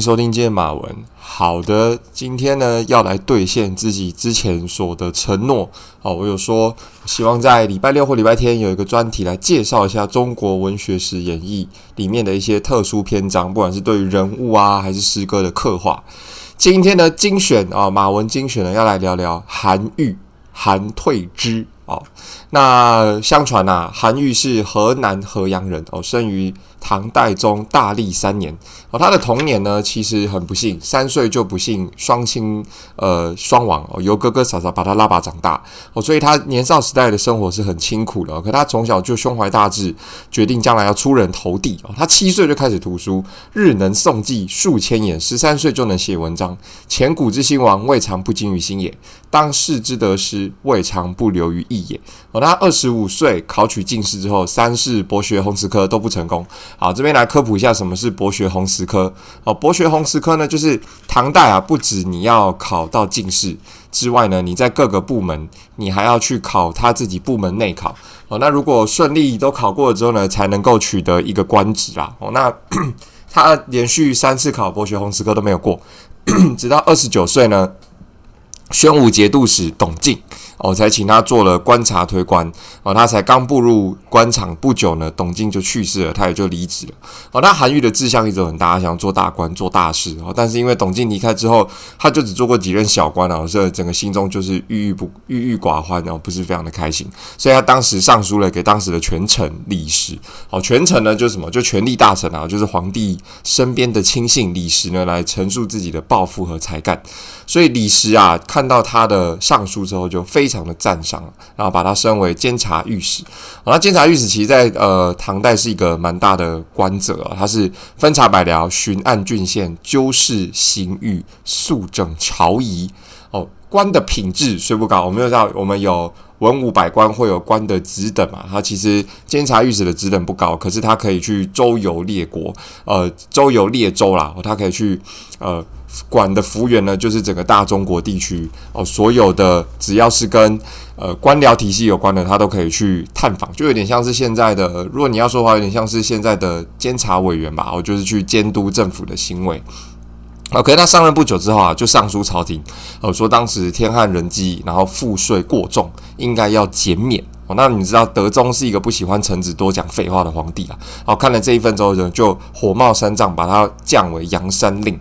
收听今天马文，好的，今天呢要来兑现自己之前所的承诺哦。我有说希望在礼拜六或礼拜天有一个专题来介绍一下中国文学史演义里面的一些特殊篇章，不管是对于人物啊还是诗歌的刻画。今天的精选啊，马文精选呢要来聊聊韩愈、韩退之哦。那相传呐、啊，韩愈是河南河阳人哦，生于。唐代宗大历三年哦，他的童年呢，其实很不幸，三岁就不幸双亲呃双亡哦，由哥哥嫂嫂把他拉拔长大哦，所以他年少时代的生活是很清苦的。可他从小就胸怀大志，决定将来要出人头地哦。他七岁就开始读书，日能诵记数千言，十三岁就能写文章。前古之兴亡，未尝不精于心也；当世之得失，未尝不流于逸也。哦，他二十五岁考取进士之后，三世博学鸿词科都不成功。好，这边来科普一下什么是博学鸿词科。哦，博学鸿词科呢，就是唐代啊，不止你要考到进士之外呢，你在各个部门，你还要去考他自己部门内考。哦，那如果顺利都考过了之后呢，才能够取得一个官职啦。哦，那 他连续三次考博学鸿词科都没有过，直到二十九岁呢，宣武节度使董敬。哦，才请他做了观察推官哦，他才刚步入官场不久呢，董敬就去世了，他也就离职了。哦，那韩愈的志向一直很大，想做大官、做大事哦，但是因为董敬离开之后，他就只做过几任小官啊，所以整个心中就是郁郁不郁郁寡欢，然后不是非常的开心，所以他当时上书了给当时的权臣李实。哦，权臣呢就是什么？就权力大臣啊，就是皇帝身边的亲信李实呢，来陈述自己的抱负和才干。所以李实啊，看到他的上书之后，就非非常的赞赏，然后把他升为监察御史。那监察御史其实在呃唐代是一个蛮大的官职啊，他是分察百僚、巡按郡县、纠事刑狱、肃正朝仪。官的品质虽不高，我们又知道我们有文武百官会有官的职等嘛。他其实监察御史的职等不高，可是他可以去周游列国，呃，周游列州啦，他可以去呃。管的幅员呢，就是整个大中国地区哦，所有的只要是跟呃官僚体系有关的，他都可以去探访，就有点像是现在的，如果你要说的话，有点像是现在的监察委员吧，哦，就是去监督政府的行为。OK，他上任不久之后啊，就上书朝廷，哦，说当时天旱人饥，然后赋税过重，应该要减免。哦，那你知道德宗是一个不喜欢臣子多讲废话的皇帝啊。哦，看了这一份之后呢，就火冒三丈，把他降为阳山令。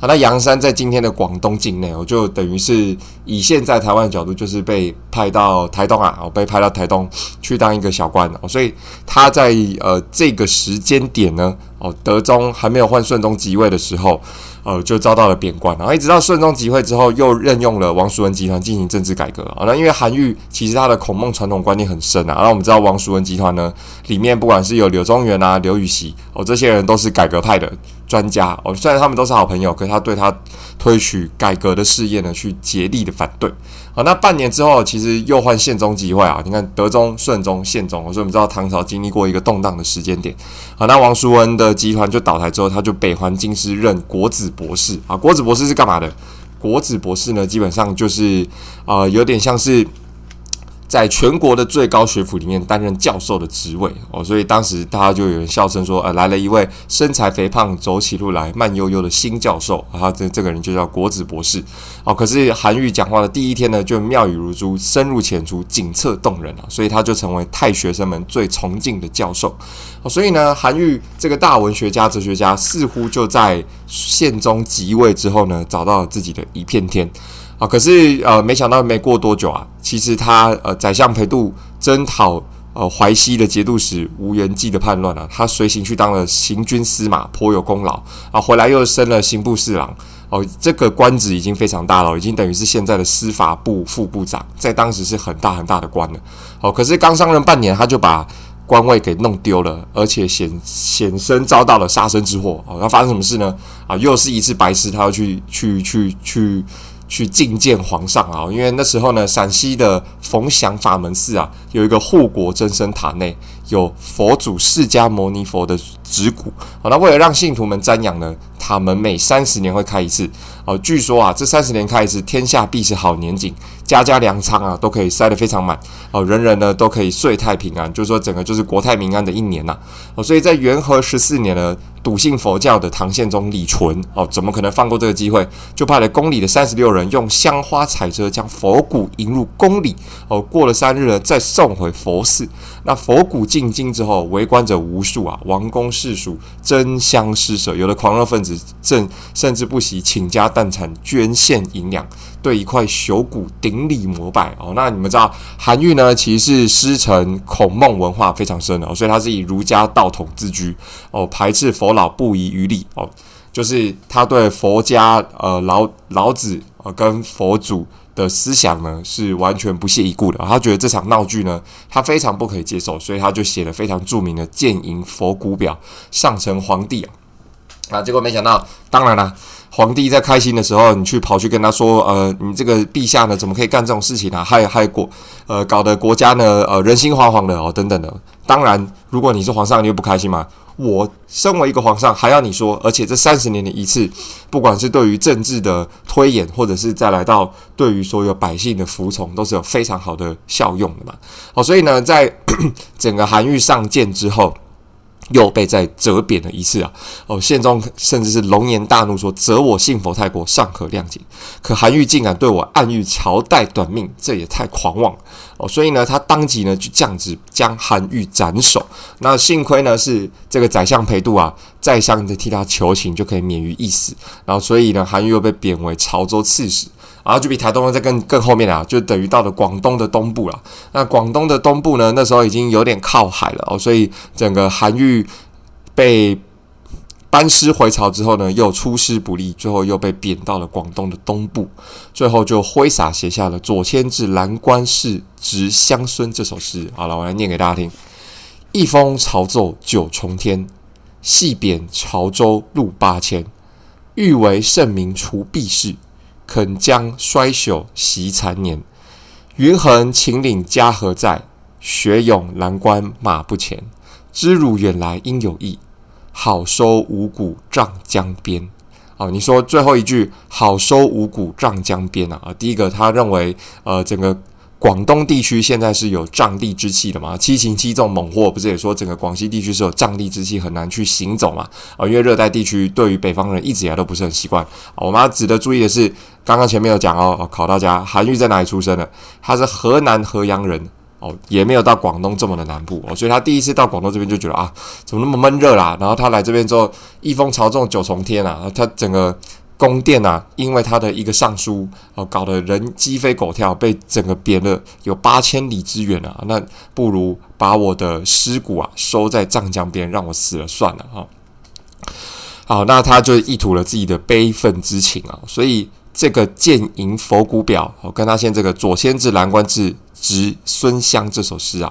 啊，那阳山在今天的广东境内，我就等于是以现在台湾的角度，就是被派到台东啊，我被派到台东去当一个小官哦，所以他在呃这个时间点呢，哦，德宗还没有换顺宗即位的时候，呃，就遭到了贬官，然后一直到顺宗即位之后，又任用了王叔文集团进行政治改革啊。那因为韩愈其实他的孔孟传统观念很深啊，那我们知道王叔文集团呢，里面不管是有柳宗元啊、刘禹锡哦，这些人都是改革派的。专家哦，虽然他们都是好朋友，可是他对他推举改革的事业呢，去竭力的反对。好，那半年之后，其实又换宪宗即位啊。你看德宗、顺宗、宪宗，所以我们知道唐朝经历过一个动荡的时间点。好，那王叔文的集团就倒台之后，他就北还京师任国子博士。啊，国子博士是干嘛的？国子博士呢，基本上就是啊、有点像是。在全国的最高学府里面担任教授的职位哦，所以当时大家就有人笑称说，呃，来了一位身材肥胖、走起路来慢悠悠的新教授，然后这这个人就叫国子博士哦。可是韩愈讲话的第一天呢，就妙语如珠，深入浅出，景色动人啊，所以他就成为太学生们最崇敬的教授。所以呢，韩愈这个大文学家、哲学家，似乎就在宪宗即位之后呢，找到了自己的一片天。啊，可是呃，没想到没过多久啊，其实他呃，宰相裴度征讨呃淮西的节度使吴元济的叛乱啊，他随行去当了行军司马，颇有功劳啊，回来又升了刑部侍郎哦，这个官职已经非常大了，已经等于是现在的司法部副部长，在当时是很大很大的官了。哦，可是刚上任半年，他就把官位给弄丢了，而且险险身遭到了杀身之祸。哦，那发生什么事呢？啊，又是一次白事，他要去去去去。去觐见皇上啊，因为那时候呢，陕西的冯祥法门寺啊，有一个护国真身塔内有佛祖释迦牟尼佛的指骨，好，那为了让信徒们瞻仰呢，塔门每三十年会开一次，哦，据说啊，这三十年开一次，天下必是好年景，家家粮仓啊都可以塞得非常满，哦，人人呢都可以岁太平安，就是说整个就是国泰民安的一年呐，哦，所以在元和十四年呢，笃信佛教的唐宪宗李纯哦，怎么可能放过这个机会？就派了宫里的三十六人，用香花彩车将佛骨迎入宫里哦。过了三日呢，再送回佛寺。那佛骨进京之后，围观者无数啊，王公士属争相施舍，有的狂热分子正甚至不惜倾家荡产捐献银两，对一块朽骨顶礼膜拜哦。那你们知道韩愈呢，其实是师承孔孟文化非常深的哦，所以他是以儒家道统自居哦，排斥佛老不遗余力哦，就是他对佛家呃老老子呃跟佛祖。的思想呢是完全不屑一顾的，他觉得这场闹剧呢，他非常不可以接受，所以他就写了非常著名的《谏迎佛骨表》上呈皇帝啊。啊，结果没想到，当然了，皇帝在开心的时候，你去跑去跟他说，呃，你这个陛下呢，怎么可以干这种事情呢？害害国，呃，搞得国家呢，呃，人心惶惶的哦，等等的。当然，如果你是皇上，你会不开心吗？我身为一个皇上，还要你说，而且这三十年的一次，不管是对于政治的推演，或者是再来到对于所有百姓的服从，都是有非常好的效用的嘛。好，所以呢，在 整个韩愈上谏之后。又被再折贬了一次啊！哦，宪宗甚至是龙颜大怒，说：“折我信佛太过，尚可谅解，可韩愈竟敢对我暗喻朝代短命，这也太狂妄哦！”所以呢，他当即呢就降旨将韩愈斩首。那幸亏呢是这个宰相裴度啊，再三的替他求情，就可以免于一死。然后，所以呢，韩愈又被贬为潮州刺史。然后就比台东在更更后面啊，就等于到了广东的东部了。那广东的东部呢，那时候已经有点靠海了哦，所以整个韩愈被班师回朝之后呢，又出师不利，最后又被贬到了广东的东部，最后就挥洒写下了《左迁至蓝关市直乡孙》这首诗。好了，我来念给大家听：一封朝奏九重天，细贬潮州路八千，欲为圣明除弊事。肯将衰朽习残年，云横秦岭家何在？雪拥蓝关马不前。知汝远来应有意，好收五谷丈江边。哦，你说最后一句“好收五谷丈江边”啊？第一个，他认为呃，整个。广东地区现在是有瘴地之气的嘛？七情七纵猛货，不是也说整个广西地区是有瘴地之气，很难去行走嘛？啊，因为热带地区对于北方人一直以来都不是很习惯。我们要值得注意的是，刚刚前面有讲哦，考大家，韩愈在哪里出生的？他是河南河阳人哦，也没有到广东这么的南部哦，所以他第一次到广东这边就觉得啊，怎么那么闷热啦？然后他来这边之后，一风朝中九重天啊，他整个。宫殿啊，因为他的一个上书哦，搞得人鸡飞狗跳，被整个贬了有八千里之远啊。那不如把我的尸骨啊收在瘴江边，让我死了算了哈。好，那他就一吐了自己的悲愤之情啊。所以这个《谏迎佛骨表》哦，跟他现这个《左迁至蓝关至植孙乡》这首诗啊，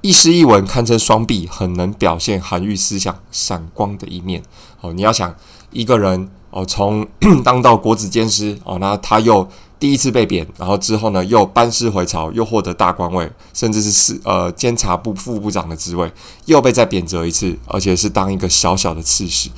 一诗一文堪称双璧，很能表现韩愈思想闪光的一面哦。你要想一个人。哦，从 当到国子监师哦，那他又第一次被贬，然后之后呢，又班师回朝，又获得大官位，甚至是司呃监察部副部长的职位，又被再贬谪一次，而且是当一个小小的刺史。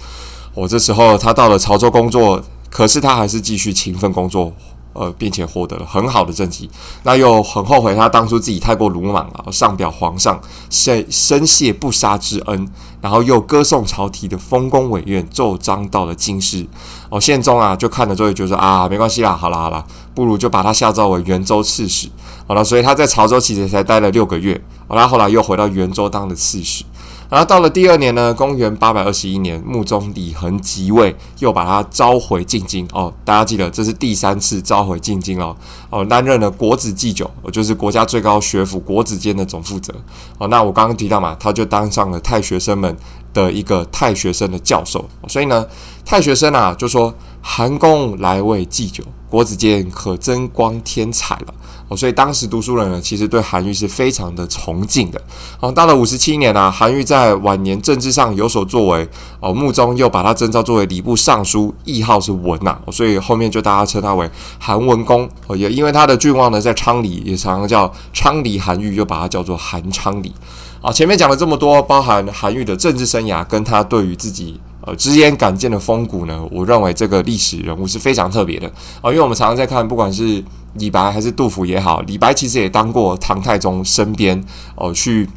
我、哦、这时候他到了潮州工作，可是他还是继续勤奋工作。呃，并且获得了很好的政绩，那又很后悔他当初自己太过鲁莽了，上表皇上，谢深谢不杀之恩，然后又歌颂朝廷的丰功伟业，奏章到了京师。哦，宪宗啊，就看了之后就说啊，没关系啦，好啦好啦，不如就把他下诏为元州刺史。好了，所以他在潮州其实才待了六个月，好啦，后来又回到元州当了刺史。然后到了第二年呢，公元八百二十一年，穆宗李恒即位，又把他召回进京。哦，大家记得这是第三次召回进京哦。哦，担任了国子祭酒，就是国家最高学府国子监的总负责。哦，那我刚刚提到嘛，他就当上了太学生们的一个太学生的教授。所以呢，太学生啊就说：“韩公来为祭酒，国子监可增光添彩了。”哦，所以当时读书人呢，其实对韩愈是非常的崇敬的。哦，到了五十七年啊，韩愈在晚年政治上有所作为，哦，穆宗又把他征召作为礼部尚书，谥号是文呐，所以后面就大家称他为韩文公。哦，也因为他的郡望呢在昌黎，也常常叫昌黎韩愈，又把他叫做韩昌黎。啊，前面讲了这么多，包含韩愈的政治生涯，跟他对于自己。呃，直言敢谏的风骨呢，我认为这个历史人物是非常特别的啊，因为我们常常在看，不管是李白还是杜甫也好，李白其实也当过唐太宗身边哦，去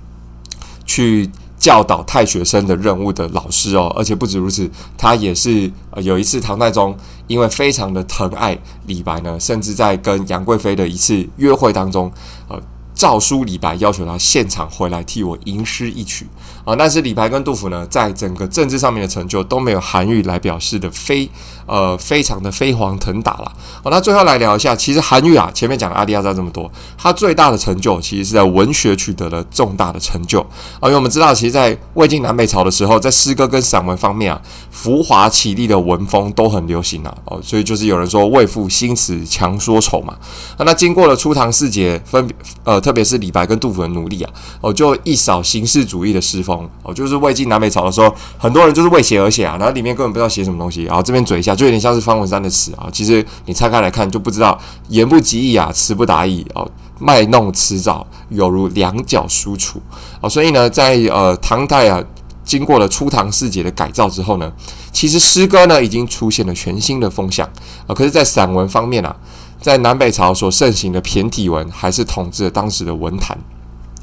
去教导太学生的任务的老师哦。而且不止如此，他也是呃有一次唐太宗因为非常的疼爱李白呢，甚至在跟杨贵妃的一次约会当中，呃。诏书李白，要求他现场回来替我吟诗一曲啊！但是李白跟杜甫呢，在整个政治上面的成就都没有韩愈来表示的非呃非常的飞黄腾达了。好，那最后来聊一下，其实韩愈啊，前面讲的阿里阿扎这么多，他最大的成就其实是在文学取得了重大的成就啊！因为我们知道，其实，在魏晋南北朝的时候，在诗歌跟散文方面啊，浮华绮丽的文风都很流行啊！哦，所以就是有人说“为赋新词强说愁”嘛。啊，那经过了初唐四杰分别呃。特特别是李白跟杜甫的努力啊，哦，就一扫形式主义的诗风哦，就是魏晋南北朝的时候，很多人就是为写而写啊，然后里面根本不知道写什么东西，然后这边嘴一下，就有点像是方文山的词啊，其实你拆开来看就不知道，言不及义啊，词不达意哦，卖弄辞藻，犹如两脚书楮哦，所以呢，在呃唐代啊，经过了初唐四杰的改造之后呢，其实诗歌呢已经出现了全新的风向啊，可是，在散文方面啊。在南北朝所盛行的骈体文，还是统治了当时的文坛。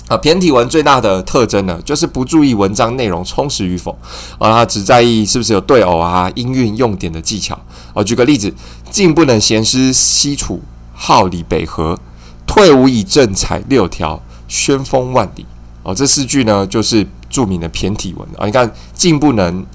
啊，骈体文最大的特征呢，就是不注意文章内容充实与否，啊，他只在意是不是有对偶啊、音韵、用典的技巧。啊，举个例子，进不能闲诗西楚，号里北河；退无以正采六条，宣风万里。哦，这四句呢，就是著名的骈体文。啊，你看，进不能，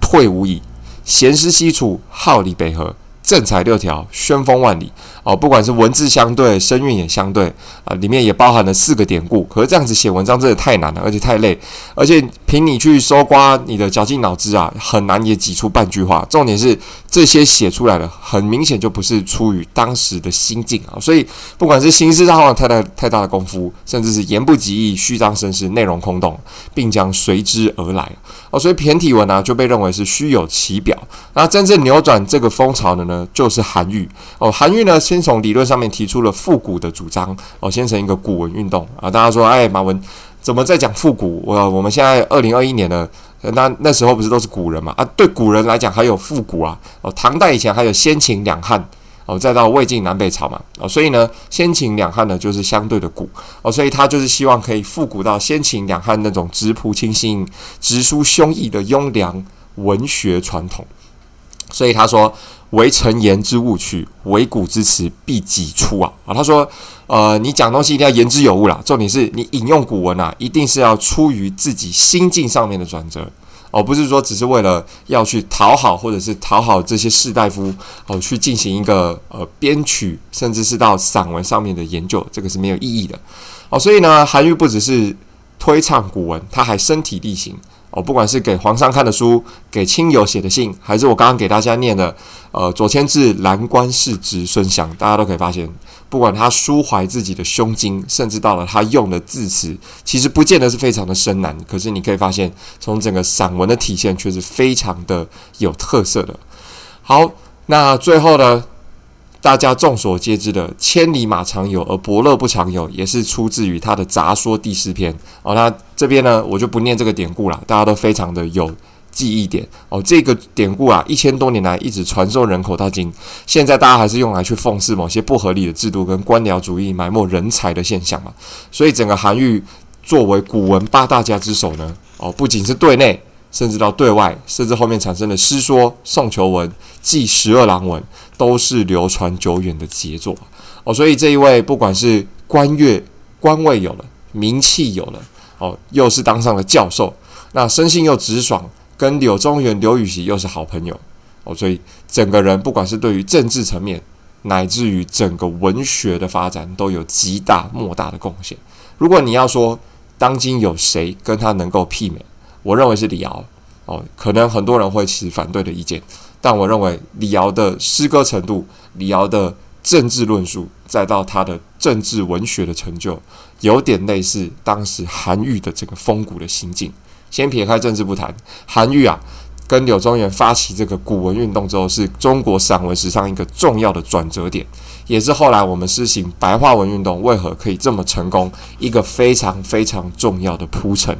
退无以，闲诗西楚，号里北河。正采六条，宣风万里哦，不管是文字相对，声韵也相对啊，里面也包含了四个典故。可是这样子写文章真的太难了，而且太累，而且凭你去搜刮你的绞尽脑汁啊，很难也挤出半句话。重点是这些写出来的，很明显就不是出于当时的心境啊。所以不管是形式上花了太大太大的功夫，甚至是言不及义、虚张声势、内容空洞，并将随之而来哦。所以骈体文呢、就被认为是虚有其表。那真正扭转这个风潮的呢？就是韩愈哦，韩愈呢，先从理论上面提出了复古的主张哦，先成一个古文运动啊。大家说，哎，马文怎么在讲复古？我我们现在二零二一年了，那那时候不是都是古人嘛？啊，对古人来讲还有复古啊。哦，唐代以前还有先秦两汉哦，再到魏晋南北朝嘛。哦，所以呢，先秦两汉呢就是相对的古哦，所以他就是希望可以复古到先秦两汉那种质朴清新、直抒胸臆的优良文学传统。所以他说。为陈言之务取，为古之词必己出啊！啊，他说，呃，你讲东西一定要言之有物啦。重点是你引用古文啊，一定是要出于自己心境上面的转折，而、不是说只是为了要去讨好，或者是讨好这些士大夫哦，去进行一个呃编曲，甚至是到散文上面的研究，这个是没有意义的。哦，所以呢，韩愈不只是推倡古文，他还身体力行。哦，不管是给皇上看的书，给亲友写的信，还是我刚刚给大家念的，呃，左迁至蓝官侍侄孙祥，大家都可以发现，不管他抒怀自己的胸襟，甚至到了他用的字词，其实不见得是非常的深难，可是你可以发现，从整个散文的体现，却是非常的有特色的。好，那最后呢？大家众所皆知的“千里马常有，而伯乐不常有”，也是出自于他的《杂说第四篇》哦。那这边呢，我就不念这个典故了，大家都非常的有记忆点哦。这个典故啊，一千多年来一直传授人口到今，现在大家还是用来去讽刺某些不合理的制度跟官僚主义埋没人才的现象嘛。所以，整个韩愈作为古文八大家之首呢，哦，不仅是对内。甚至到对外，甚至后面产生的《诗说》《宋求文》《记十二郎文》，都是流传久远的杰作哦。所以这一位，不管是官乐官位有了，名气有了，哦，又是当上了教授，那生性又直爽，跟柳宗元、刘禹锡又是好朋友哦。所以整个人，不管是对于政治层面，乃至于整个文学的发展，都有极大莫大的贡献。如果你要说当今有谁跟他能够媲美？我认为是李敖哦，可能很多人会持反对的意见，但我认为李敖的诗歌程度、李敖的政治论述，再到他的政治文学的成就，有点类似当时韩愈的这个风骨的心境。先撇开政治不谈，韩愈啊，跟柳宗元发起这个古文运动之后，是中国散文史上一个重要的转折点，也是后来我们施行白话文运动为何可以这么成功一个非常非常重要的铺陈。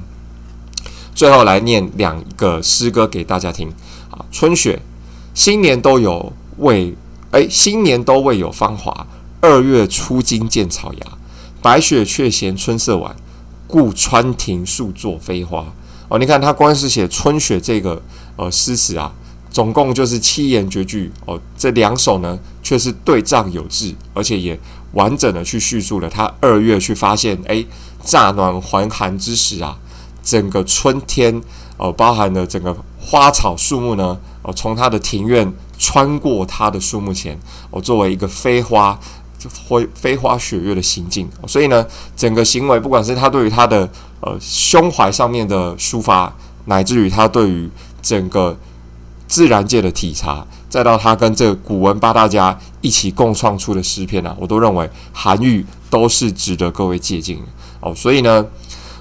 最后来念两个诗歌给大家听啊！春雪，新年都有未哎，新年都未有芳华。二月初惊见草芽，白雪却嫌春色晚，故穿庭树作飞花。哦。你看他光是写《春雪》这个呃诗词啊，总共就是七言绝句哦。这两首呢，却是对仗有致，而且也完整的去叙述了他二月去发现，哎，乍暖还寒之时啊，整个春天哦，包含了整个花草树木呢，哦，从他的庭院穿过他的树木前，哦，作为一个飞花。飞飞花雪月的行径，所以呢，整个行为，不管是他对于他的呃胸怀上面的抒发，乃至于他对于整个自然界的体察，再到他跟这古文八大家一起共创出的诗篇啊，我都认为韩愈都是值得各位借鉴的哦。所以呢，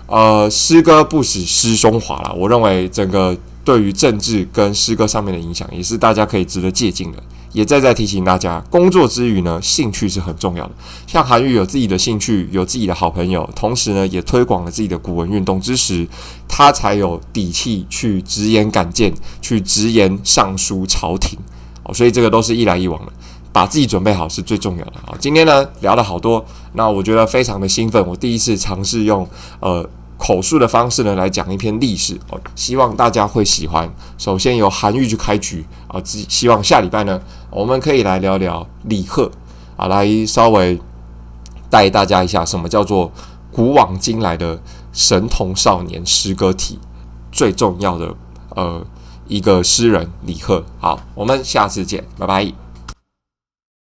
呃，诗歌不使诗中华啦，我认为整个对于政治跟诗歌上面的影响，也是大家可以值得借鉴的。也再再提醒大家，工作之余呢，兴趣是很重要的。像韩愈有自己的兴趣，有自己的好朋友，同时呢，也推广了自己的古文运动知识，他才有底气去直言敢谏，去直言上书朝廷。哦，所以这个都是一来一往的，把自己准备好是最重要的。啊，今天呢聊了好多，那我觉得非常的兴奋，我第一次尝试用呃。口述的方式呢，来讲一篇历史哦，希望大家会喜欢。首先由韩愈去开局啊，希望下礼拜呢，我们可以来聊聊李贺啊，来稍微带大家一下什么叫做古往今来的神童少年诗歌体最重要的呃一个诗人李贺。好，我们下次见，拜拜。